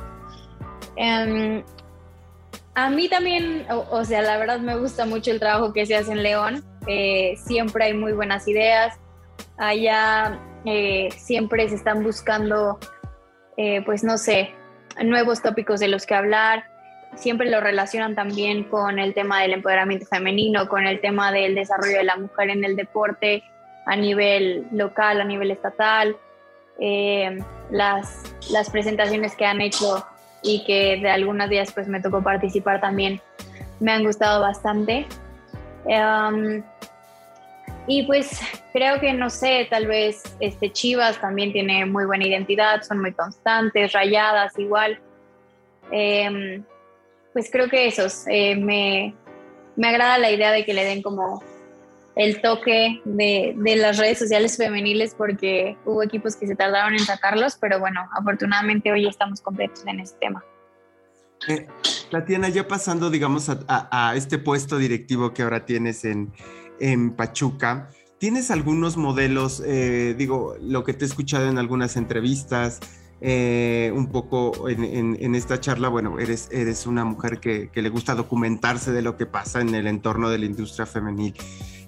Em, a mí también, o, sea, la verdad me gusta mucho el trabajo que se hace en León. Eh, siempre hay muy buenas ideas. Allá eh, siempre se están buscando, eh, pues no sé, nuevos tópicos de los que hablar. Siempre lo relacionan también con el tema del empoderamiento femenino, con el tema del desarrollo de la mujer en el deporte a nivel local, a nivel estatal. las, las presentaciones que han hecho y que de algunos días pues me tocó participar también. Me han gustado bastante. Em, y pues creo que, no sé, tal vez este Chivas también tiene muy buena identidad, son muy constantes, rayadas igual. Em, pues creo que esos, eh, me, me agrada la idea de que le den como el toque de, de, las redes sociales femeniles porque hubo equipos que se tardaron en sacarlos, pero bueno, afortunadamente hoy estamos completos en este tema. Eh, Tatiana, ya pasando, digamos, a, este puesto directivo que ahora tienes en, en Pachuca, ¿tienes algunos modelos, eh, digo, lo que te he escuchado en algunas entrevistas, eh, un poco en, esta charla, bueno, eres, eres una mujer que, que, le gusta documentarse de lo que pasa en el entorno de la industria femenil.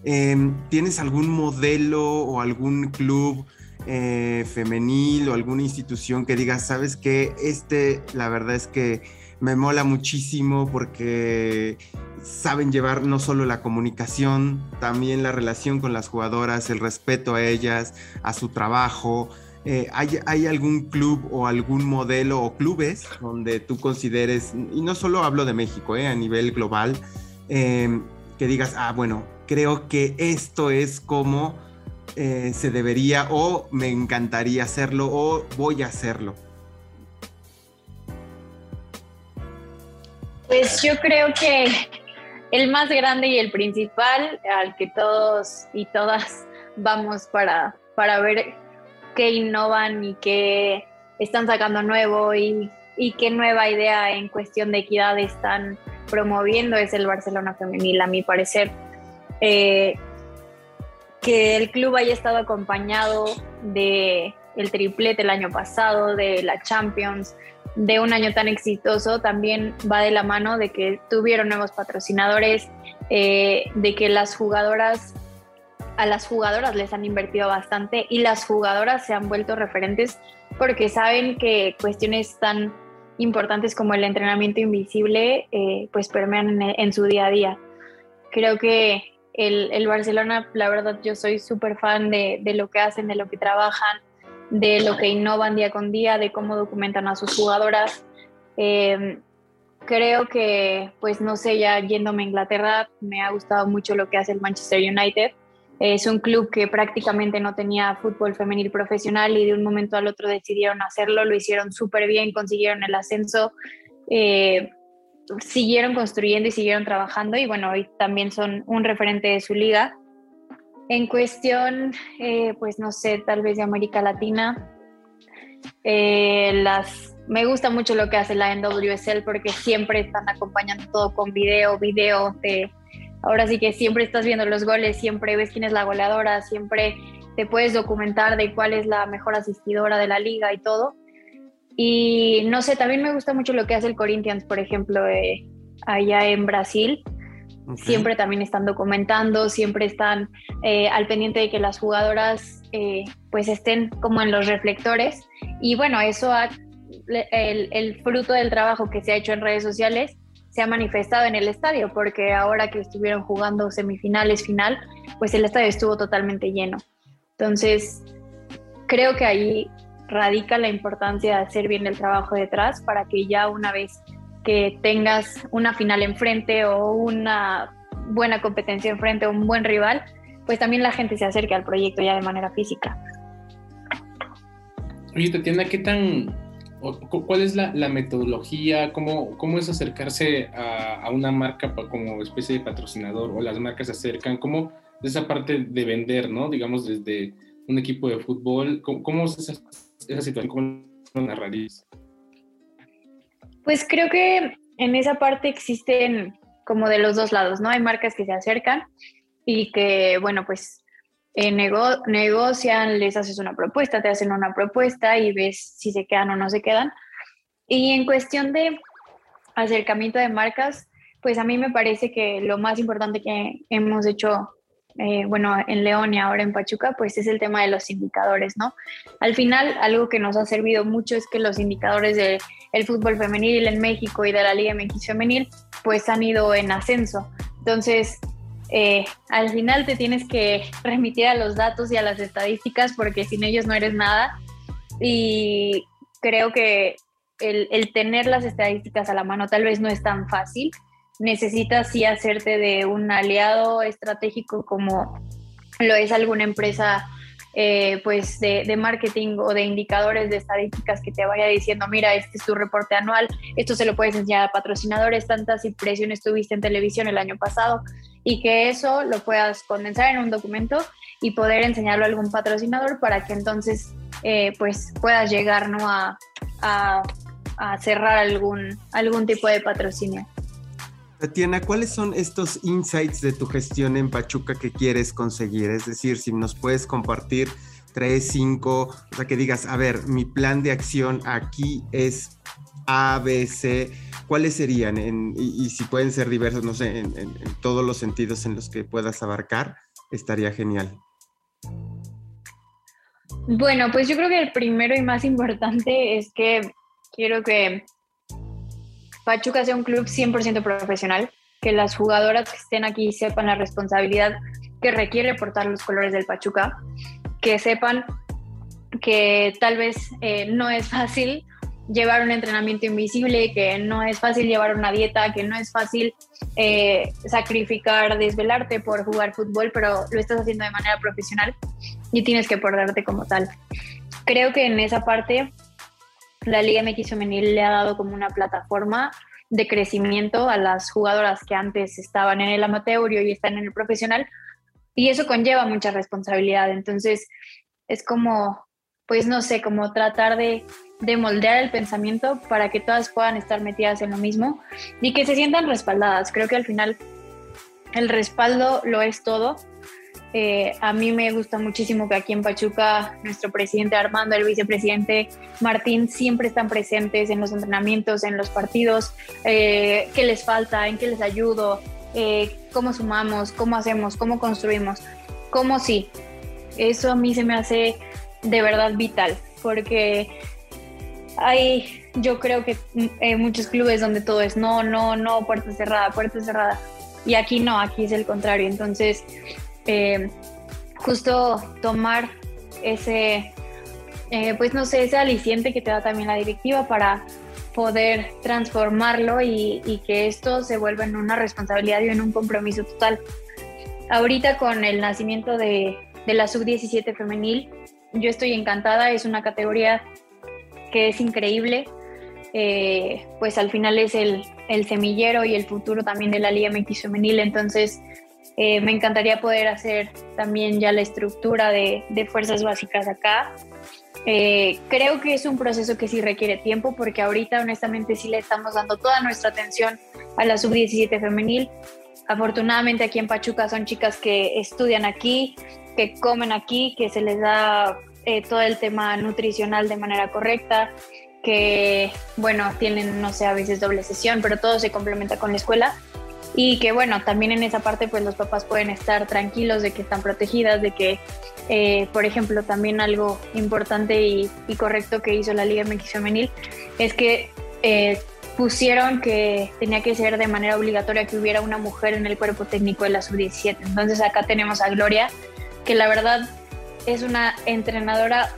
Em, ¿Tienes algún modelo o algún club eh, femenil o alguna institución que digas, sabes que este, la verdad es que me mola muchísimo porque saben llevar no solo la comunicación, también la relación con las jugadoras, el respeto a ellas, a su trabajo. Eh, ¿hay, ¿hay, algún club o algún modelo o clubes donde tú consideres, y no solo hablo de México, eh, a nivel global, eh, que digas, ah, bueno, creo que esto es como eh, se debería o me encantaría hacerlo o voy a hacerlo? Pues yo creo que el más grande y el principal al que todos y todas vamos para, para ver qué innovan y qué están sacando nuevo y, y qué nueva idea en cuestión de equidad están promoviendo es el Barcelona femenil, a mi parecer. Eh, que el club haya estado acompañado de el triplete el año pasado, de la Champions, de un año tan exitoso, también va de la mano de que tuvieron nuevos patrocinadores, eh, de que las jugadoras, a las jugadoras les han invertido bastante y las jugadoras se han vuelto referentes porque saben que cuestiones tan importantes como el entrenamiento invisible eh, pues permean en, su día a día. Creo que el, el Barcelona, la verdad, yo soy súper fan de, de lo que hacen, de lo que trabajan, de lo que innovan día con día, de cómo documentan a sus jugadoras. Em, creo que, pues no sé, ya yéndome a Inglaterra, me ha gustado mucho lo que hace el Manchester United. Es un club que prácticamente no tenía fútbol femenil profesional y de un momento al otro decidieron hacerlo, lo hicieron súper bien, consiguieron el ascenso, eh, siguieron construyendo y siguieron trabajando y bueno, hoy también son un referente de su liga. En cuestión, eh, pues no sé, tal vez de América Latina, eh, las, me gusta mucho lo que hace la NWSL porque siempre están acompañando todo con video, video de, ahora sí que siempre estás viendo los goles, siempre ves quién es la goleadora, siempre te puedes documentar de cuál es la mejor asistidora de la liga y todo. Y no sé, también me gusta mucho lo que hace el Corinthians, por ejemplo, eh, allá en Brasil. Siempre también están documentando, siempre están eh, al pendiente de que las jugadoras eh, pues estén como en los reflectores. Y bueno, eso ha, el, el, fruto del trabajo que se ha hecho en redes sociales se ha manifestado en el estadio, porque ahora que estuvieron jugando semifinales, final, pues el estadio estuvo totalmente lleno. Entonces, creo que ahí radica la importancia de hacer bien el trabajo detrás para que ya una vez que tengas una final enfrente o una buena competencia enfrente o un buen rival, pues también la gente se acerque al proyecto ya de manera física. Oye, Tatiana, ¿qué tan, cuál es la, metodología, cómo, cómo es acercarse a, una marca como especie de patrocinador o las marcas se acercan, cómo esa parte de vender, ¿no? Digamos, desde un equipo de fútbol, ¿cómo, es esa, esa situación? ¿Cómo lo narrarías? Pues creo que en esa parte existen como de los dos lados, ¿no? Hay marcas que se acercan y que, bueno, pues eh, negocian, les haces una propuesta, te hacen una propuesta y ves si se quedan o no se quedan. Y en cuestión de acercamiento de marcas, pues a mí me parece que lo más importante que hemos hecho eh, bueno, en León y ahora en Pachuca, pues es el tema de los indicadores, ¿no? Al final, algo que nos ha servido mucho es que los indicadores del fútbol femenil en México y de la Liga MX femenil, pues han ido en ascenso. Entonces, eh, al final te tienes que remitir a los datos y a las estadísticas porque sin ellos no eres nada. Y creo que el, tener las estadísticas a la mano tal vez no es tan fácil, necesitas sí hacerte de un aliado estratégico como lo es alguna empresa eh, pues de, marketing o de indicadores de estadísticas que te vaya diciendo, mira, este es tu reporte anual, esto se lo puedes enseñar a patrocinadores, tantas impresiones tuviste en televisión el año pasado y que eso lo puedas condensar en un documento y poder enseñarlo a algún patrocinador para que entonces eh, pues puedas llegar a, a, a cerrar algún, algún tipo de patrocinio. Tatiana, ¿cuáles son estos insights de tu gestión en Pachuca que quieres conseguir? Es decir, si nos puedes compartir tres, cinco, o sea, que digas, a ver, mi plan de acción aquí es A, B, C, ¿cuáles serían? y, si pueden ser diversos, no sé, en, todos los sentidos en los que puedas abarcar, estaría genial. Bueno, pues yo creo que el primero y más importante es que quiero que Pachuca sea un club 100% profesional, que las jugadoras que estén aquí sepan la responsabilidad que requiere portar los colores del Pachuca, que sepan que tal vez eh, no es fácil llevar un entrenamiento invisible, que no es fácil llevar una dieta, que no es fácil eh, sacrificar, desvelarte por jugar fútbol, pero lo estás haciendo de manera profesional y tienes que perderte como tal. Creo que en esa parte la Liga MX Femenil le ha dado como una plataforma de crecimiento a las jugadoras que antes estaban en el amateur y están en el profesional y eso conlleva mucha responsabilidad. Entonces es como, pues no sé, como tratar de de moldear el pensamiento para que todas puedan estar metidas en lo mismo y que se sientan respaldadas. Creo que al final el respaldo lo es todo. Eh, a mí me gusta muchísimo que aquí en Pachuca nuestro presidente Armando, el vicepresidente Martín siempre están presentes en los entrenamientos, en los partidos, eh, qué les falta, en qué les ayudo, eh, cómo sumamos, cómo hacemos, cómo construimos, cómo sí. Eso a mí se me hace de verdad vital, porque hay, yo creo que eh, muchos clubes donde todo es no, no, no, puerta cerrada, puerta cerrada. Y aquí no, aquí es el contrario. Entonces, eh, justo tomar ese, eh, pues no sé, ese aliciente que te da también la directiva para poder transformarlo y, que esto se vuelva en una responsabilidad y en un compromiso total. Ahorita con el nacimiento de, de la sub-17 femenil, yo estoy encantada, es una categoría que es increíble. Eh, pues al final es el, semillero y el futuro también de la Liga MX femenil, entonces eh, me encantaría poder hacer también ya la estructura de, de fuerzas básicas acá. Eh, creo que es un proceso que sí requiere tiempo porque ahorita honestamente sí le estamos dando toda nuestra atención a la sub-17 femenil. Afortunadamente aquí en Pachuca son chicas que estudian aquí, que comen aquí, que se les da eh, todo el tema nutricional de manera correcta, que, bueno, tienen, no sé, a veces doble sesión, pero todo se complementa con la escuela. Y que, bueno, también en esa parte, pues los papás pueden estar tranquilos de que están protegidas, de que, eh, por ejemplo, también algo importante y, correcto que hizo la Liga MX Femenil es que eh, pusieron que tenía que ser de manera obligatoria que hubiera una mujer en el cuerpo técnico de la sub-17. Entonces acá tenemos a Gloria, que la verdad es una entrenadora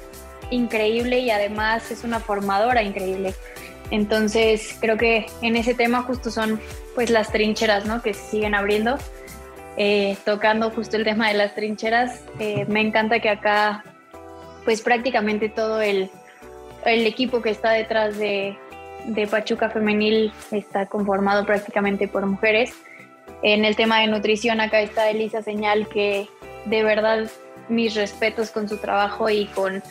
increíble y además es una formadora increíble. Entonces creo que en ese tema justo son pues las trincheras, ¿no? Que se siguen abriendo. Eh, tocando justo el tema de las trincheras, eh, me encanta que acá pues prácticamente todo el, el equipo que está detrás de, de Pachuca Femenil está conformado prácticamente por mujeres. En el tema de nutrición acá está Elisa Señal que de verdad mis respetos con su trabajo y con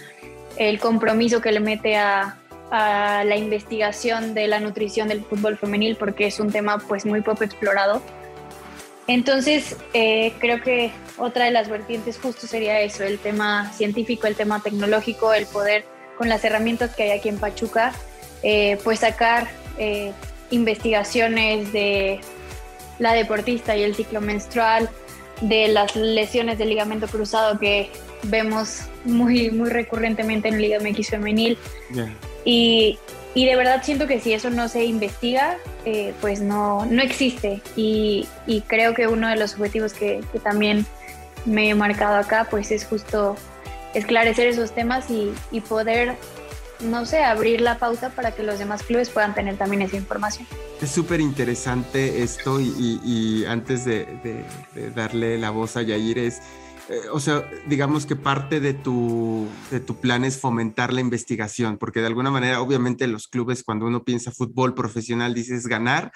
el compromiso que le mete a, la investigación de la nutrición del fútbol femenil porque es un tema pues muy poco explorado. Entonces, eh, creo que otra de las vertientes justo sería eso, el tema científico, el tema tecnológico, el poder con las herramientas que hay aquí en Pachuca, eh, pues sacar eh, investigaciones de la deportista y el ciclo menstrual, de las lesiones del ligamento cruzado que vemos muy, muy recurrentemente en Liga MX femenil. Y, y, de verdad siento que si eso no se investiga, eh, pues no, no existe. Y, y, creo que uno de los objetivos que, que, también me he marcado acá, pues es justo esclarecer esos temas y, y poder no sé, abrir la pauta para que los demás clubes puedan tener también esa información. Es súper interesante esto y, antes de, darle la voz a Yair es, eh, o sea, digamos que parte de tu, de tu plan es fomentar la investigación, porque de alguna manera, obviamente los clubes cuando uno piensa fútbol profesional dices ganar,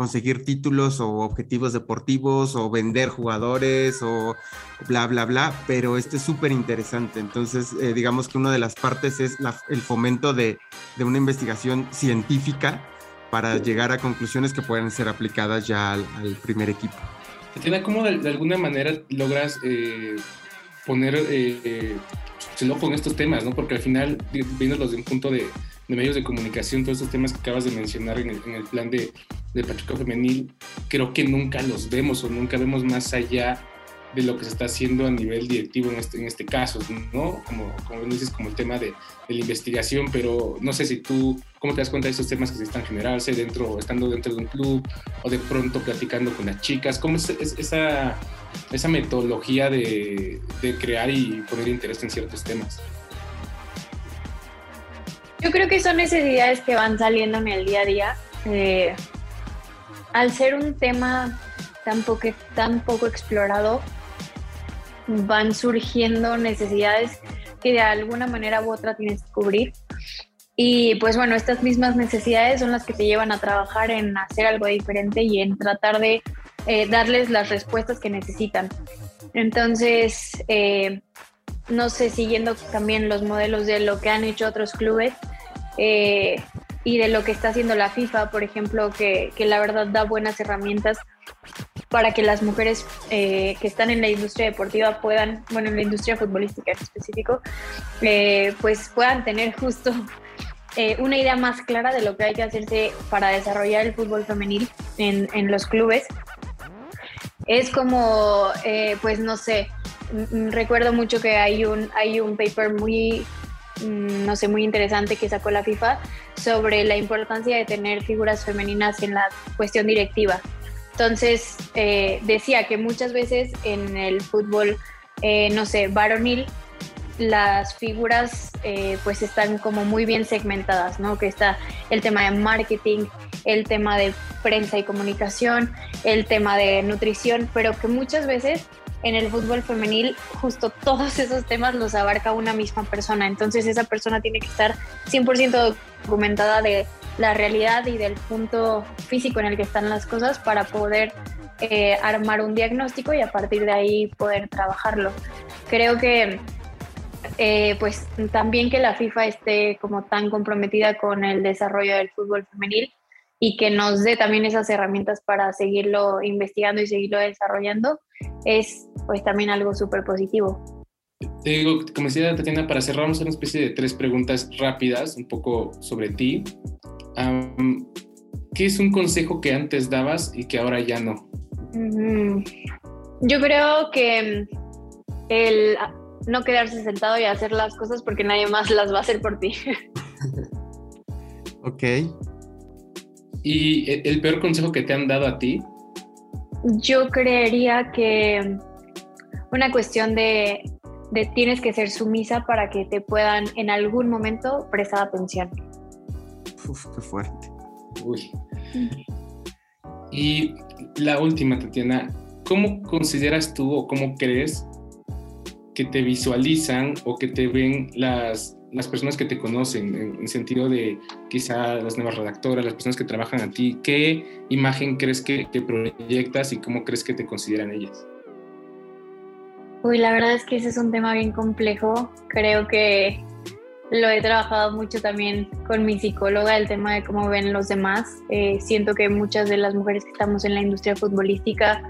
conseguir títulos o objetivos deportivos o vender jugadores o bla, bla, bla, pero este es súper interesante. Entonces, eh, digamos que una de las partes es el fomento de, de, una investigación científica para llegar a conclusiones que puedan ser aplicadas ya al, primer equipo. Tatiana, ¿cómo de, alguna manera logras eh, poner eh, loco en estos temas? ¿no? Porque al final, viéndolos de un punto de, de medios de comunicación, todos estos temas que acabas de mencionar en el, en el plan de, de Pachuca Femenil, creo que nunca los vemos o nunca vemos más allá de lo que se está haciendo a nivel directivo en este, en este caso, ¿no? Como, como dices, como el tema de, de, la investigación, pero no sé si tú, ¿cómo te das cuenta de esos temas que se están generándose dentro, estando dentro de un club o de pronto platicando con las chicas? ¿Cómo es, esa, esa metodología de, de crear y poner interés en ciertos temas? Yo creo que son necesidades que van saliendo en el día a día. Eh, al ser un tema tan poco, tan poco explorado, van surgiendo necesidades que de alguna manera u otra tienes que cubrir. Y pues bueno, estas mismas necesidades son las que te llevan a trabajar en hacer algo diferente y en tratar de eh, darles las respuestas que necesitan. Entonces, eh, no sé, siguiendo también los modelos de lo que han hecho otros clubes eh, y de lo que está haciendo la FIFA, por ejemplo, que, que la verdad da buenas herramientas para que las mujeres que están en la industria deportiva puedan, bueno, en la industria futbolística en específico, pues puedan tener justo una idea más clara de lo que hay que hacerse para desarrollar el fútbol femenil en, en los clubes. Es como, eh, pues no sé, recuerdo mucho que hay un, hay un paper muy, mm, no sé, muy interesante que sacó la FIFA sobre la importancia de tener figuras femeninas en la cuestión directiva. Entonces, eh, decía que muchas veces en el fútbol, eh, no sé, varonil, las figuras pues están como muy bien segmentadas, ¿no? Que está el tema de marketing, el tema de prensa y comunicación, el tema de nutrición, pero que muchas veces en el fútbol femenil justo todos esos temas los abarca una misma persona. Entonces esa persona tiene que estar 100% documentada de la realidad y del punto físico en el que están las cosas para poder eh, armar un diagnóstico y a partir de ahí poder trabajarlo. Creo que eh, pues también que la FIFA esté como tan comprometida con el desarrollo del fútbol femenil y que nos dé también esas herramientas para seguirlo investigando y seguirlo desarrollando, es pues también algo súper positivo. Te digo, como decía Tatiana, para cerrar vamos a una especie de tres preguntas rápidas, un poco sobre ti. ¿Qué es un consejo que antes dabas y que ahora ya no? Yo creo que el no quedarse sentado y hacer las cosas porque nadie más las va a hacer por ti. [LAUGHS] ok. ¿Y el peor consejo que te han dado a ti? Yo creería que una cuestión de, tienes que ser sumisa para que te puedan en algún momento prestar atención. Uf, qué fuerte. Uy. Y la última, Tatiana, ¿cómo consideras tú o cómo crees que te visualizan o que te ven las, las personas que te conocen, en, sentido de quizá las nuevas redactoras, las personas que trabajan a ti, ¿qué imagen crees que, que, proyectas y cómo crees que te consideran ellas? Uy, la verdad es que ese es un tema bien complejo. Creo que lo he trabajado mucho también con mi psicóloga, el tema de cómo ven los demás. Eh, siento que muchas de las mujeres que estamos en la industria futbolística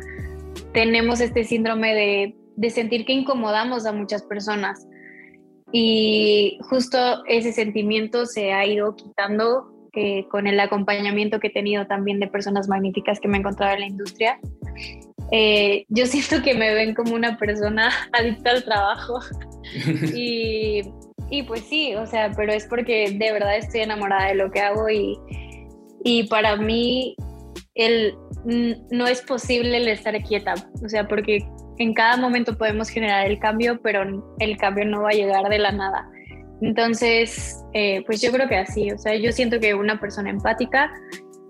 tenemos este síndrome de, de sentir que incomodamos a muchas personas y justo ese sentimiento se ha ido quitando eh, con el acompañamiento que he tenido también de personas magníficas que me he encontrado en la industria. Eh, yo siento que me ven como una persona [LAUGHS] adicta al trabajo. [LAUGHS] y, y, pues sí, o sea, pero es porque de verdad estoy enamorada de lo que hago y, y para mí el, no es posible el estar quieta, o sea, porque en cada momento podemos generar el cambio, pero el cambio no va a llegar de la nada. Entonces, eh, pues yo creo que así, o sea, yo siento que una persona empática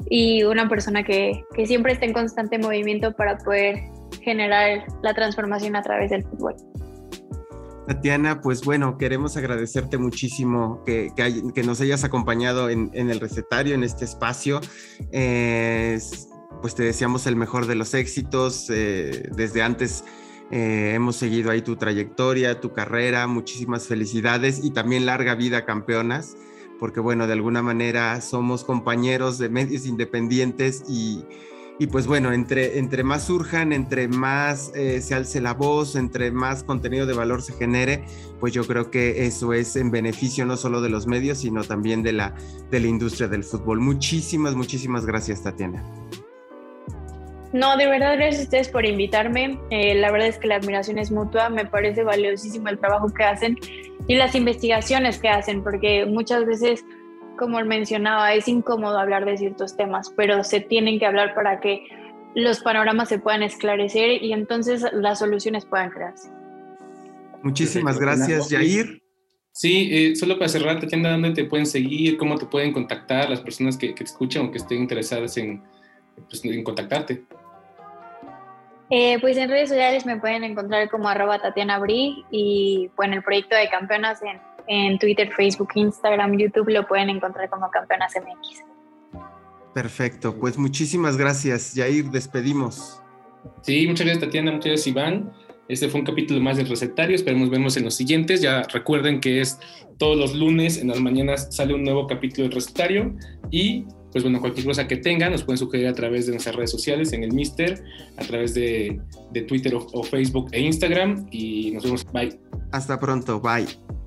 y una persona que, que siempre está en constante movimiento para poder generar la transformación a través del fútbol. Tatiana, pues bueno, queremos agradecerte muchísimo que, que, nos hayas acompañado en, en, el recetario, en este espacio. Eh, pues te deseamos el mejor de los éxitos. Eh, desde antes eh, hemos seguido ahí tu trayectoria, tu carrera, muchísimas felicidades y también larga vida campeonas, porque bueno, de alguna manera somos compañeros de medios independientes y, y pues bueno, entre, entre más surjan, entre más eh, se alce la voz, entre más contenido de valor se genere, pues yo creo que eso es en beneficio no solo de los medios, sino también de la, de la industria del fútbol. Muchísimas, muchísimas gracias, Tatiana. No, de verdad, gracias a ustedes por invitarme. Eh, la verdad es que la admiración es mutua, me parece valiosísimo el trabajo que hacen y las investigaciones que hacen, porque muchas veces, como mencionaba, es incómodo hablar de ciertos temas, pero se tienen que hablar para que los panoramas se puedan esclarecer y entonces las soluciones puedan crearse. Muchísimas gracias, Jair. Sí, eh, solo para cerrar, Tatiana, ¿dónde te pueden seguir? ¿Cómo te pueden contactar las personas que, que te escuchan o que estén interesadas en, pues, en contactarte? Eh, pues en redes sociales me pueden encontrar como arroba Tatiana Bri y bueno, el proyecto de Campeonas en, en Twitter, Facebook, Instagram, YouTube lo pueden encontrar como Campeonas MX. Perfecto, pues muchísimas gracias, Yair, despedimos. Sí, muchas gracias Tatiana, muchas gracias Iván. Este fue un capítulo más del recetario, esperemos vernos en los siguientes. Ya recuerden que es todos los lunes, en las mañanas sale un nuevo capítulo del recetario y pues bueno, cualquier cosa que tengan nos pueden sugerir a través de nuestras redes sociales, en el Mister, a través de, Twitter o Facebook e Instagram y nos vemos. Bye. Hasta pronto, bye.